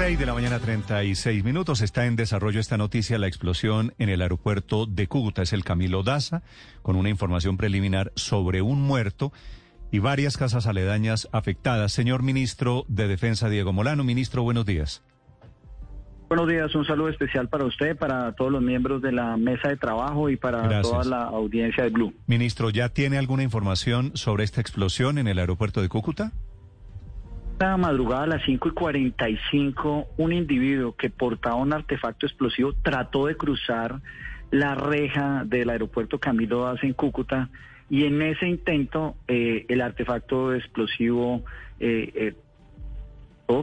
6 de la mañana 36 minutos. Está en desarrollo esta noticia, la explosión en el aeropuerto de Cúcuta. Es el Camilo Daza, con una información preliminar sobre un muerto y varias casas aledañas afectadas. Señor ministro de Defensa, Diego Molano. Ministro, buenos días. Buenos días, un saludo especial para usted, para todos los miembros de la mesa de trabajo y para Gracias. toda la audiencia de Blue. Ministro, ¿ya tiene alguna información sobre esta explosión en el aeropuerto de Cúcuta? Esta madrugada a las 5 y 45, un individuo que portaba un artefacto explosivo trató de cruzar la reja del aeropuerto Camilo Daza en Cúcuta y en ese intento eh, el artefacto explosivo eh, eh,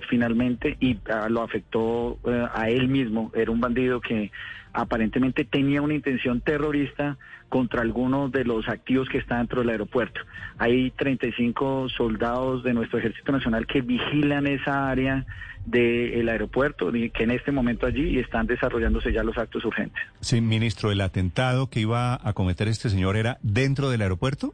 finalmente y ah, lo afectó eh, a él mismo. Era un bandido que aparentemente tenía una intención terrorista contra algunos de los activos que están dentro del aeropuerto. Hay 35 soldados de nuestro Ejército Nacional que vigilan esa área del aeropuerto, y que en este momento allí están desarrollándose ya los actos urgentes. Sí, ministro, ¿el atentado que iba a cometer este señor era dentro del aeropuerto?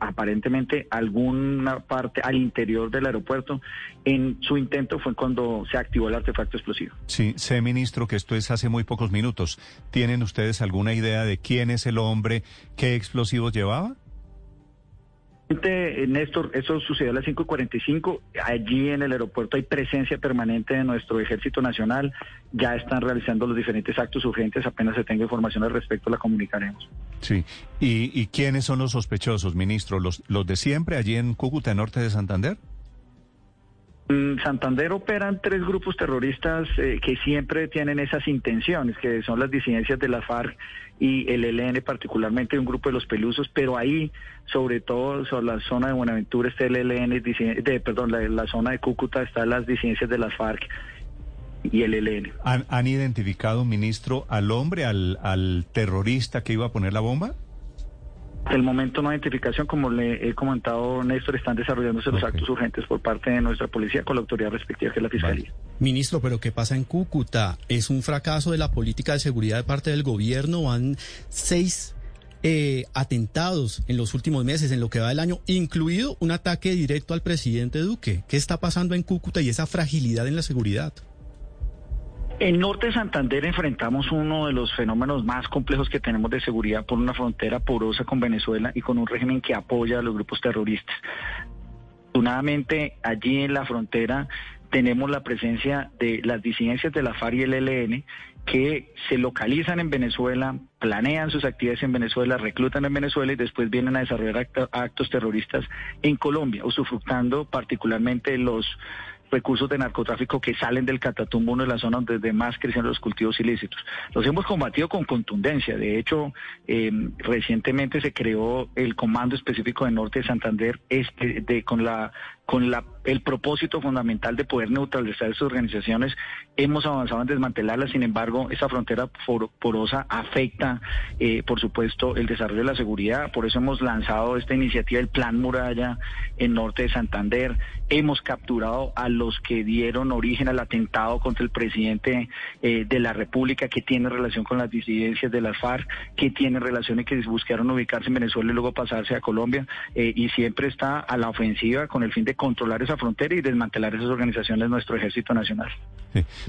aparentemente alguna parte al interior del aeropuerto. En su intento fue cuando se activó el artefacto explosivo. Sí, sé, ministro, que esto es hace muy pocos minutos. ¿Tienen ustedes alguna idea de quién es el hombre, qué explosivos llevaba? Néstor, eso sucedió a las 5.45. Allí en el aeropuerto hay presencia permanente de nuestro Ejército Nacional. Ya están realizando los diferentes actos urgentes. Apenas se tenga información al respecto, la comunicaremos. Sí. ¿Y, y quiénes son los sospechosos, ministro? ¿Los, ¿Los de siempre allí en Cúcuta, norte de Santander? Santander operan tres grupos terroristas eh, que siempre tienen esas intenciones, que son las disidencias de la FARC y el ELN, particularmente un grupo de los pelusos, pero ahí, sobre todo sobre la zona de Buenaventura, está el ELN, de, perdón, la, la zona de Cúcuta están las disidencias de las FARC y el ELN. ¿Han, han identificado, ministro, al hombre, al terrorista que iba a poner la bomba? El momento no hay identificación, como le he comentado, Néstor, están desarrollándose los actos urgentes por parte de nuestra policía con la autoridad respectiva, que es la Fiscalía. Ministro, pero ¿qué pasa en Cúcuta? ¿Es un fracaso de la política de seguridad de parte del gobierno? Van seis eh, atentados en los últimos meses, en lo que va del año, incluido un ataque directo al presidente Duque. ¿Qué está pasando en Cúcuta y esa fragilidad en la seguridad? En Norte de Santander enfrentamos uno de los fenómenos más complejos que tenemos de seguridad por una frontera porosa con Venezuela y con un régimen que apoya a los grupos terroristas. Afortunadamente, allí en la frontera tenemos la presencia de las disidencias de la FARC y el ELN que se localizan en Venezuela, planean sus actividades en Venezuela, reclutan en Venezuela y después vienen a desarrollar actos terroristas en Colombia, usufructando particularmente los recursos de narcotráfico que salen del Catatumbo, una de las zonas donde más crecen los cultivos ilícitos. Los hemos combatido con contundencia. De hecho, eh, recientemente se creó el Comando Específico de Norte de Santander este, de, con la con la, el propósito fundamental de poder neutralizar estas organizaciones. Hemos avanzado en desmantelarlas, sin embargo, esa frontera por- porosa afecta, eh, por supuesto, el desarrollo de la seguridad. Por eso hemos lanzado esta iniciativa, el Plan Muralla, en norte de Santander. Hemos capturado a los que dieron origen al atentado contra el presidente eh, de la República, que tiene relación con las disidencias de las FARC, que tiene relación y que buscaron ubicarse en Venezuela y luego pasarse a Colombia. eh, y siempre está a la ofensiva con el fin de controlar esa frontera y desmantelar esas organizaciones nuestro Ejército Nacional.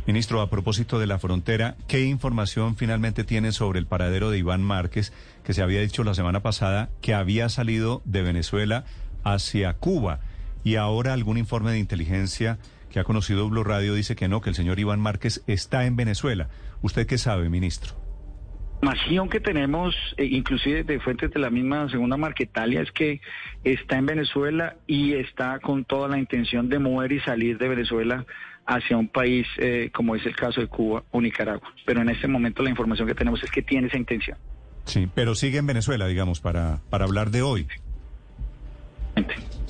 Ministro, a propósito de la frontera, ¿qué información finalmente tiene sobre el paradero de Iván Márquez, que se había dicho la semana pasada que había salido de Venezuela hacia Cuba? Y ahora algún informe de inteligencia que ha conocido Blue Radio dice que no, que el señor Iván Márquez está en Venezuela. ¿Usted qué sabe, ministro? Información que tenemos, eh, inclusive de fuentes de la misma segunda Marquetalia, es que está en Venezuela y está con toda la intención de mover y salir de Venezuela hacia un país eh, como es el caso de Cuba o Nicaragua. Pero en este momento la información que tenemos es que tiene esa intención. Sí, pero sigue en Venezuela, digamos, para, para hablar de hoy.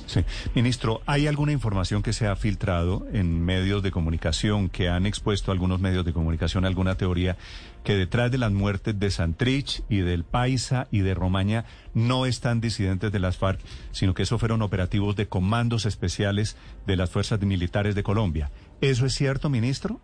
Sí. Ministro, ¿hay alguna información que se ha filtrado en medios de comunicación, que han expuesto algunos medios de comunicación alguna teoría, que detrás de las muertes de Santrich y del Paisa y de Romaña no están disidentes de las FARC, sino que eso fueron operativos de comandos especiales de las fuerzas militares de Colombia? ¿Eso es cierto, ministro?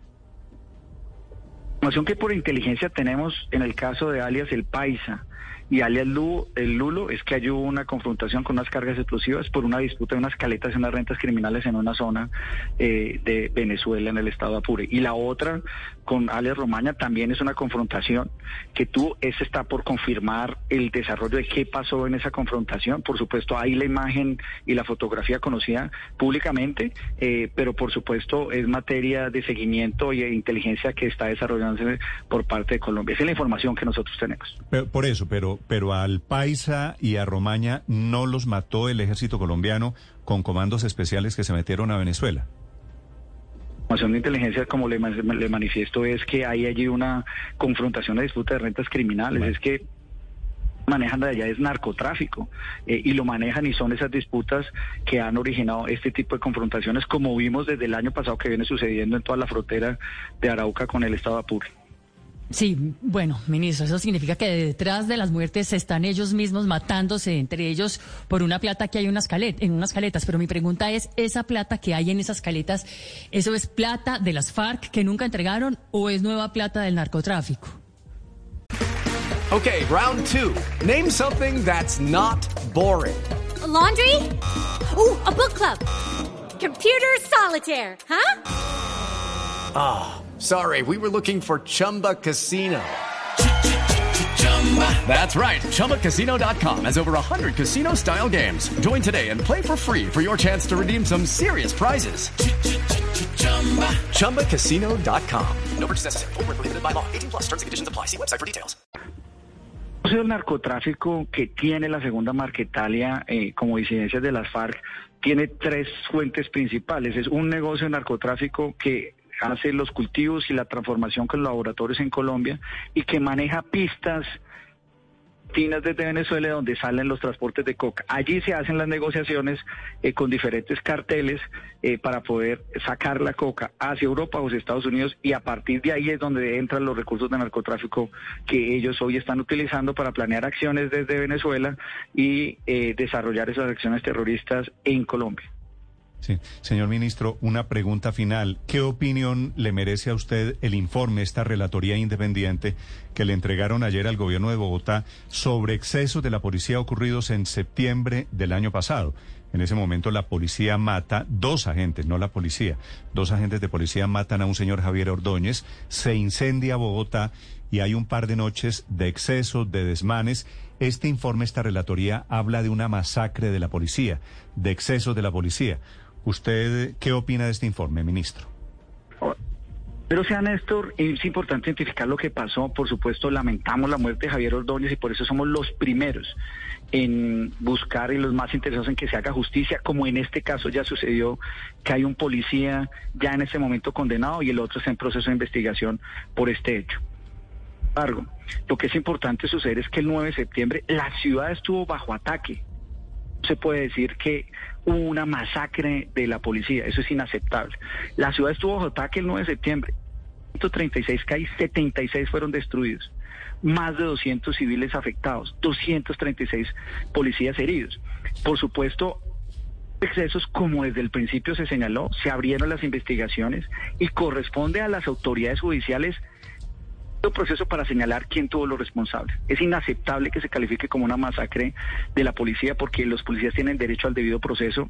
Información que por inteligencia tenemos en el caso de alias El Paisa y alias Lulo, el Lulo es que hay una confrontación con unas cargas explosivas por una disputa de unas caletas y unas rentas criminales en una zona eh, de Venezuela, en el estado de Apure. Y la otra, con alias Romaña, también es una confrontación que tú, ese está por confirmar el desarrollo de qué pasó en esa confrontación. Por supuesto, hay la imagen y la fotografía conocida públicamente, eh, pero por supuesto es materia de seguimiento y de inteligencia que está desarrollándose por parte de Colombia. Esa es la información que nosotros tenemos. Pero, por eso, pero pero, al Paisa y a Romaña no los mató el ejército colombiano con comandos especiales que se metieron a Venezuela. La información de inteligencia, como le, le, manifiesto, es que hay allí una confrontación de disputa de rentas criminales. Es que manejan de allá es narcotráfico eh, y lo manejan y son esas disputas que han originado este tipo de confrontaciones como vimos desde el año pasado que viene sucediendo en toda la frontera de Arauca con el estado de Apure. Sí, bueno, ministro, eso significa que detrás de las muertes están ellos mismos matándose entre ellos por una plata que hay unas en unas caletas. Pero mi pregunta es, ¿esa plata que hay en esas caletas, eso es plata de las FARC que nunca entregaron o es nueva plata del narcotráfico? Okay, round two. Name something that's not boring. laundry? Uh, a book club. Computer solitaire, huh? Ah. Sorry, we were looking for Chumba Casino. That's right. ChumbaCasino.com has over 100 casino style games. Join today and play for free for your chance to redeem some serious prizes. ChumbaCasino.com. No purchase necessary. Full prohibited by law. 18 plus terms and conditions apply. See website for details. El narcotráfico que tiene la segunda Marquetalia eh, como disidencias de las FARC tiene tres fuentes principales. Es un negocio de narcotráfico que hace los cultivos y la transformación con laboratorios en Colombia y que maneja pistas finas desde Venezuela donde salen los transportes de coca. Allí se hacen las negociaciones eh, con diferentes carteles eh, para poder sacar la coca hacia Europa o hacia Estados Unidos y a partir de ahí es donde entran los recursos de narcotráfico que ellos hoy están utilizando para planear acciones desde Venezuela y eh, desarrollar esas acciones terroristas en Colombia. Sí. Señor ministro, una pregunta final. ¿Qué opinión le merece a usted el informe, esta relatoría independiente que le entregaron ayer al gobierno de Bogotá sobre excesos de la policía ocurridos en septiembre del año pasado? En ese momento la policía mata dos agentes, no la policía. Dos agentes de policía matan a un señor Javier Ordóñez, se incendia Bogotá y hay un par de noches de excesos, de desmanes. Este informe, esta relatoría, habla de una masacre de la policía, de excesos de la policía. ¿Usted qué opina de este informe, ministro? Pero sea Néstor, es importante identificar lo que pasó. Por supuesto, lamentamos la muerte de Javier Ordóñez y por eso somos los primeros en buscar y los más interesados en que se haga justicia, como en este caso ya sucedió que hay un policía ya en ese momento condenado y el otro está en proceso de investigación por este hecho. Sin embargo, lo que es importante suceder es que el 9 de septiembre la ciudad estuvo bajo ataque se puede decir que hubo una masacre de la policía. Eso es inaceptable. La ciudad estuvo bajo ataque el 9 de septiembre. 136 calles, 76 fueron destruidos. Más de 200 civiles afectados, 236 policías heridos. Por supuesto, excesos, como desde el principio se señaló, se abrieron las investigaciones y corresponde a las autoridades judiciales proceso para señalar quién tuvo los responsables. Es inaceptable que se califique como una masacre de la policía porque los policías tienen derecho al debido proceso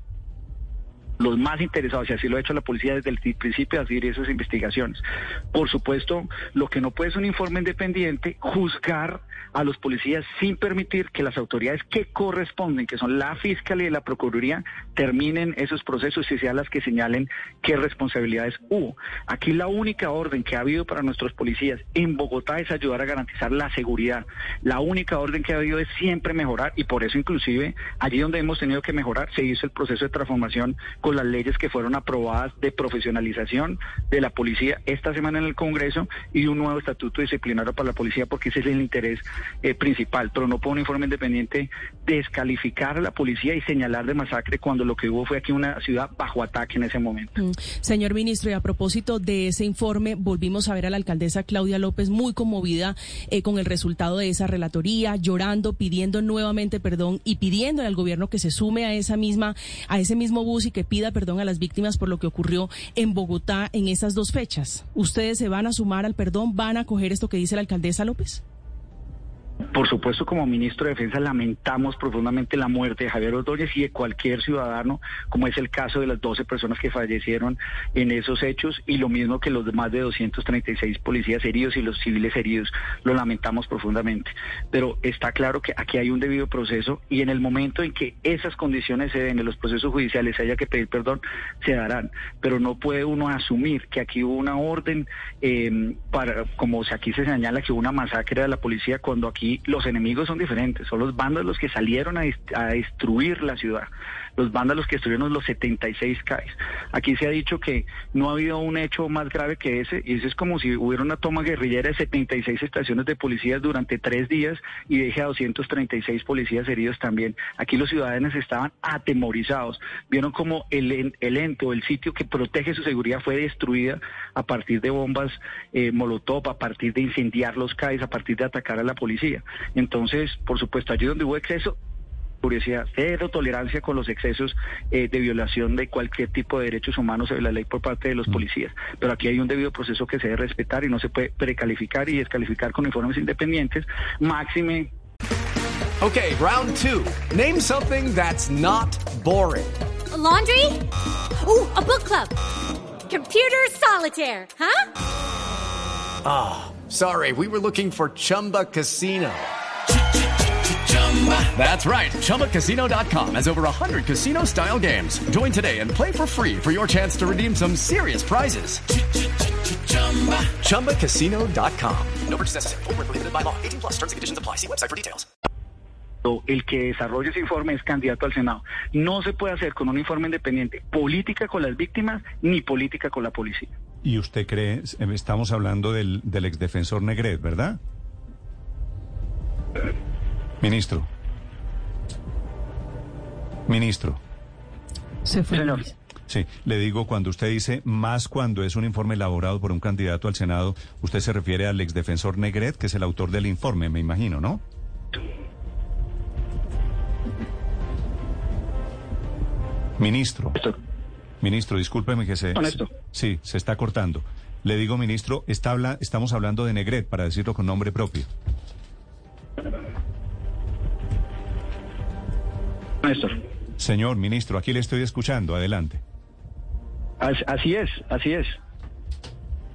los más interesados, y así lo ha hecho la policía desde el principio, hacer esas investigaciones. Por supuesto, lo que no puede es un informe independiente juzgar a los policías sin permitir que las autoridades que corresponden, que son la Fiscalía y la Procuraduría, terminen esos procesos y sean las que señalen qué responsabilidades hubo. Aquí la única orden que ha habido para nuestros policías en Bogotá es ayudar a garantizar la seguridad. La única orden que ha habido es siempre mejorar y por eso inclusive allí donde hemos tenido que mejorar se hizo el proceso de transformación con las leyes que fueron aprobadas de profesionalización de la policía esta semana en el Congreso y un nuevo estatuto disciplinario para la policía porque ese es el interés eh, principal, pero no puede un informe independiente descalificar a la policía y señalar de masacre cuando lo que hubo fue aquí una ciudad bajo ataque en ese momento. Mm. Señor ministro, y a propósito de ese informe, volvimos a ver a la alcaldesa Claudia López muy conmovida eh, con el resultado de esa relatoría, llorando, pidiendo nuevamente perdón y pidiendo al gobierno que se sume a esa misma, a ese mismo bus y que perdón a las víctimas por lo que ocurrió en Bogotá en esas dos fechas. ¿Ustedes se van a sumar al perdón? ¿Van a coger esto que dice la alcaldesa López? Por supuesto, como ministro de Defensa lamentamos profundamente la muerte de Javier Ordóñez y de cualquier ciudadano, como es el caso de las 12 personas que fallecieron en esos hechos y lo mismo que los más de 236 policías heridos y los civiles heridos. Lo lamentamos profundamente. Pero está claro que aquí hay un debido proceso y en el momento en que esas condiciones se den en los procesos judiciales haya que pedir perdón, se darán. Pero no puede uno asumir que aquí hubo una orden eh, para, como aquí se señala que hubo una masacre de la policía cuando aquí los enemigos son diferentes, son los bandos que salieron a destruir la ciudad los vándalos que estuvieron los 76 CAIs. Aquí se ha dicho que no ha habido un hecho más grave que ese, y ese es como si hubiera una toma guerrillera de 76 estaciones de policías durante tres días y deje a 236 policías heridos también. Aquí los ciudadanos estaban atemorizados, vieron como el, el ente o el sitio que protege su seguridad fue destruida a partir de bombas eh, molotov, a partir de incendiar los CAIs, a partir de atacar a la policía. Entonces, por supuesto, allí donde hubo exceso, curiosidad, cero tolerancia con los excesos eh, de violación de cualquier tipo de derechos humanos de la ley por parte de los mm. policías. Pero aquí hay un debido proceso que se debe respetar y no se puede precalificar y descalificar con informes independientes. Máxime. Okay, round two. Name something that's not boring. laundry? Ooh, a book club. Computer solitaire, huh? Ah, sorry, we were looking for Chumba Casino. That's right. ChumbaCasino.com has over 100 casino style games. Join today and play for free for your chance to redeem some serious prizes. ChumbaCasino.com. No purchase necessary. Full prohibited by law. 18 plus terms and conditions apply. See website for details. El que desarrolle ese informe es candidato al Senado. No se puede hacer con un informe independiente política con las víctimas ni política con la policía. ¿Y usted cree, estamos hablando del, del exdefensor Negret, ¿verdad? Ministro. Ministro. Se fue. Sí, le digo, cuando usted dice más cuando es un informe elaborado por un candidato al Senado, usted se refiere al exdefensor Negret, que es el autor del informe, me imagino, ¿no? Ministro. Ministro, discúlpeme que se, se, Sí, se está cortando. Le digo, ministro, está habla, estamos hablando de Negret, para decirlo con nombre propio. Señor ministro, aquí le estoy escuchando. Adelante. Así es, así es.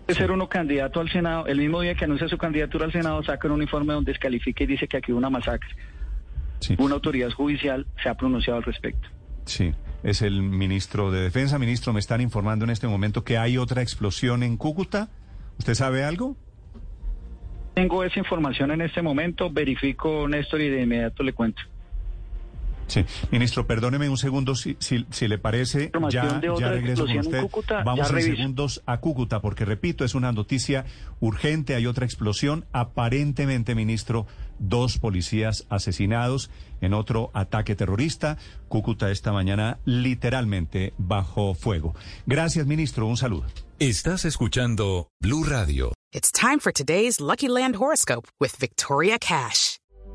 De ser uno candidato al Senado, el mismo día que anuncia su candidatura al Senado, saca un informe donde descalifica y dice que aquí hubo una masacre. Una autoridad judicial se ha pronunciado al respecto. Sí, es el ministro de Defensa. Ministro, me están informando en este momento que hay otra explosión en Cúcuta. ¿Usted sabe algo? Tengo esa información en este momento, verifico, Néstor, y de inmediato le cuento. Sí, ministro, perdóneme un segundo, si, si, si le parece, ya, ya regreso con usted. Vamos en segundos a Cúcuta, porque repito, es una noticia urgente, hay otra explosión. Aparentemente, ministro, dos policías asesinados en otro ataque terrorista. Cúcuta esta mañana literalmente bajo fuego. Gracias, ministro, un saludo. Estás escuchando Blue Radio. It's time for today's Lucky Land horoscope with Victoria Cash.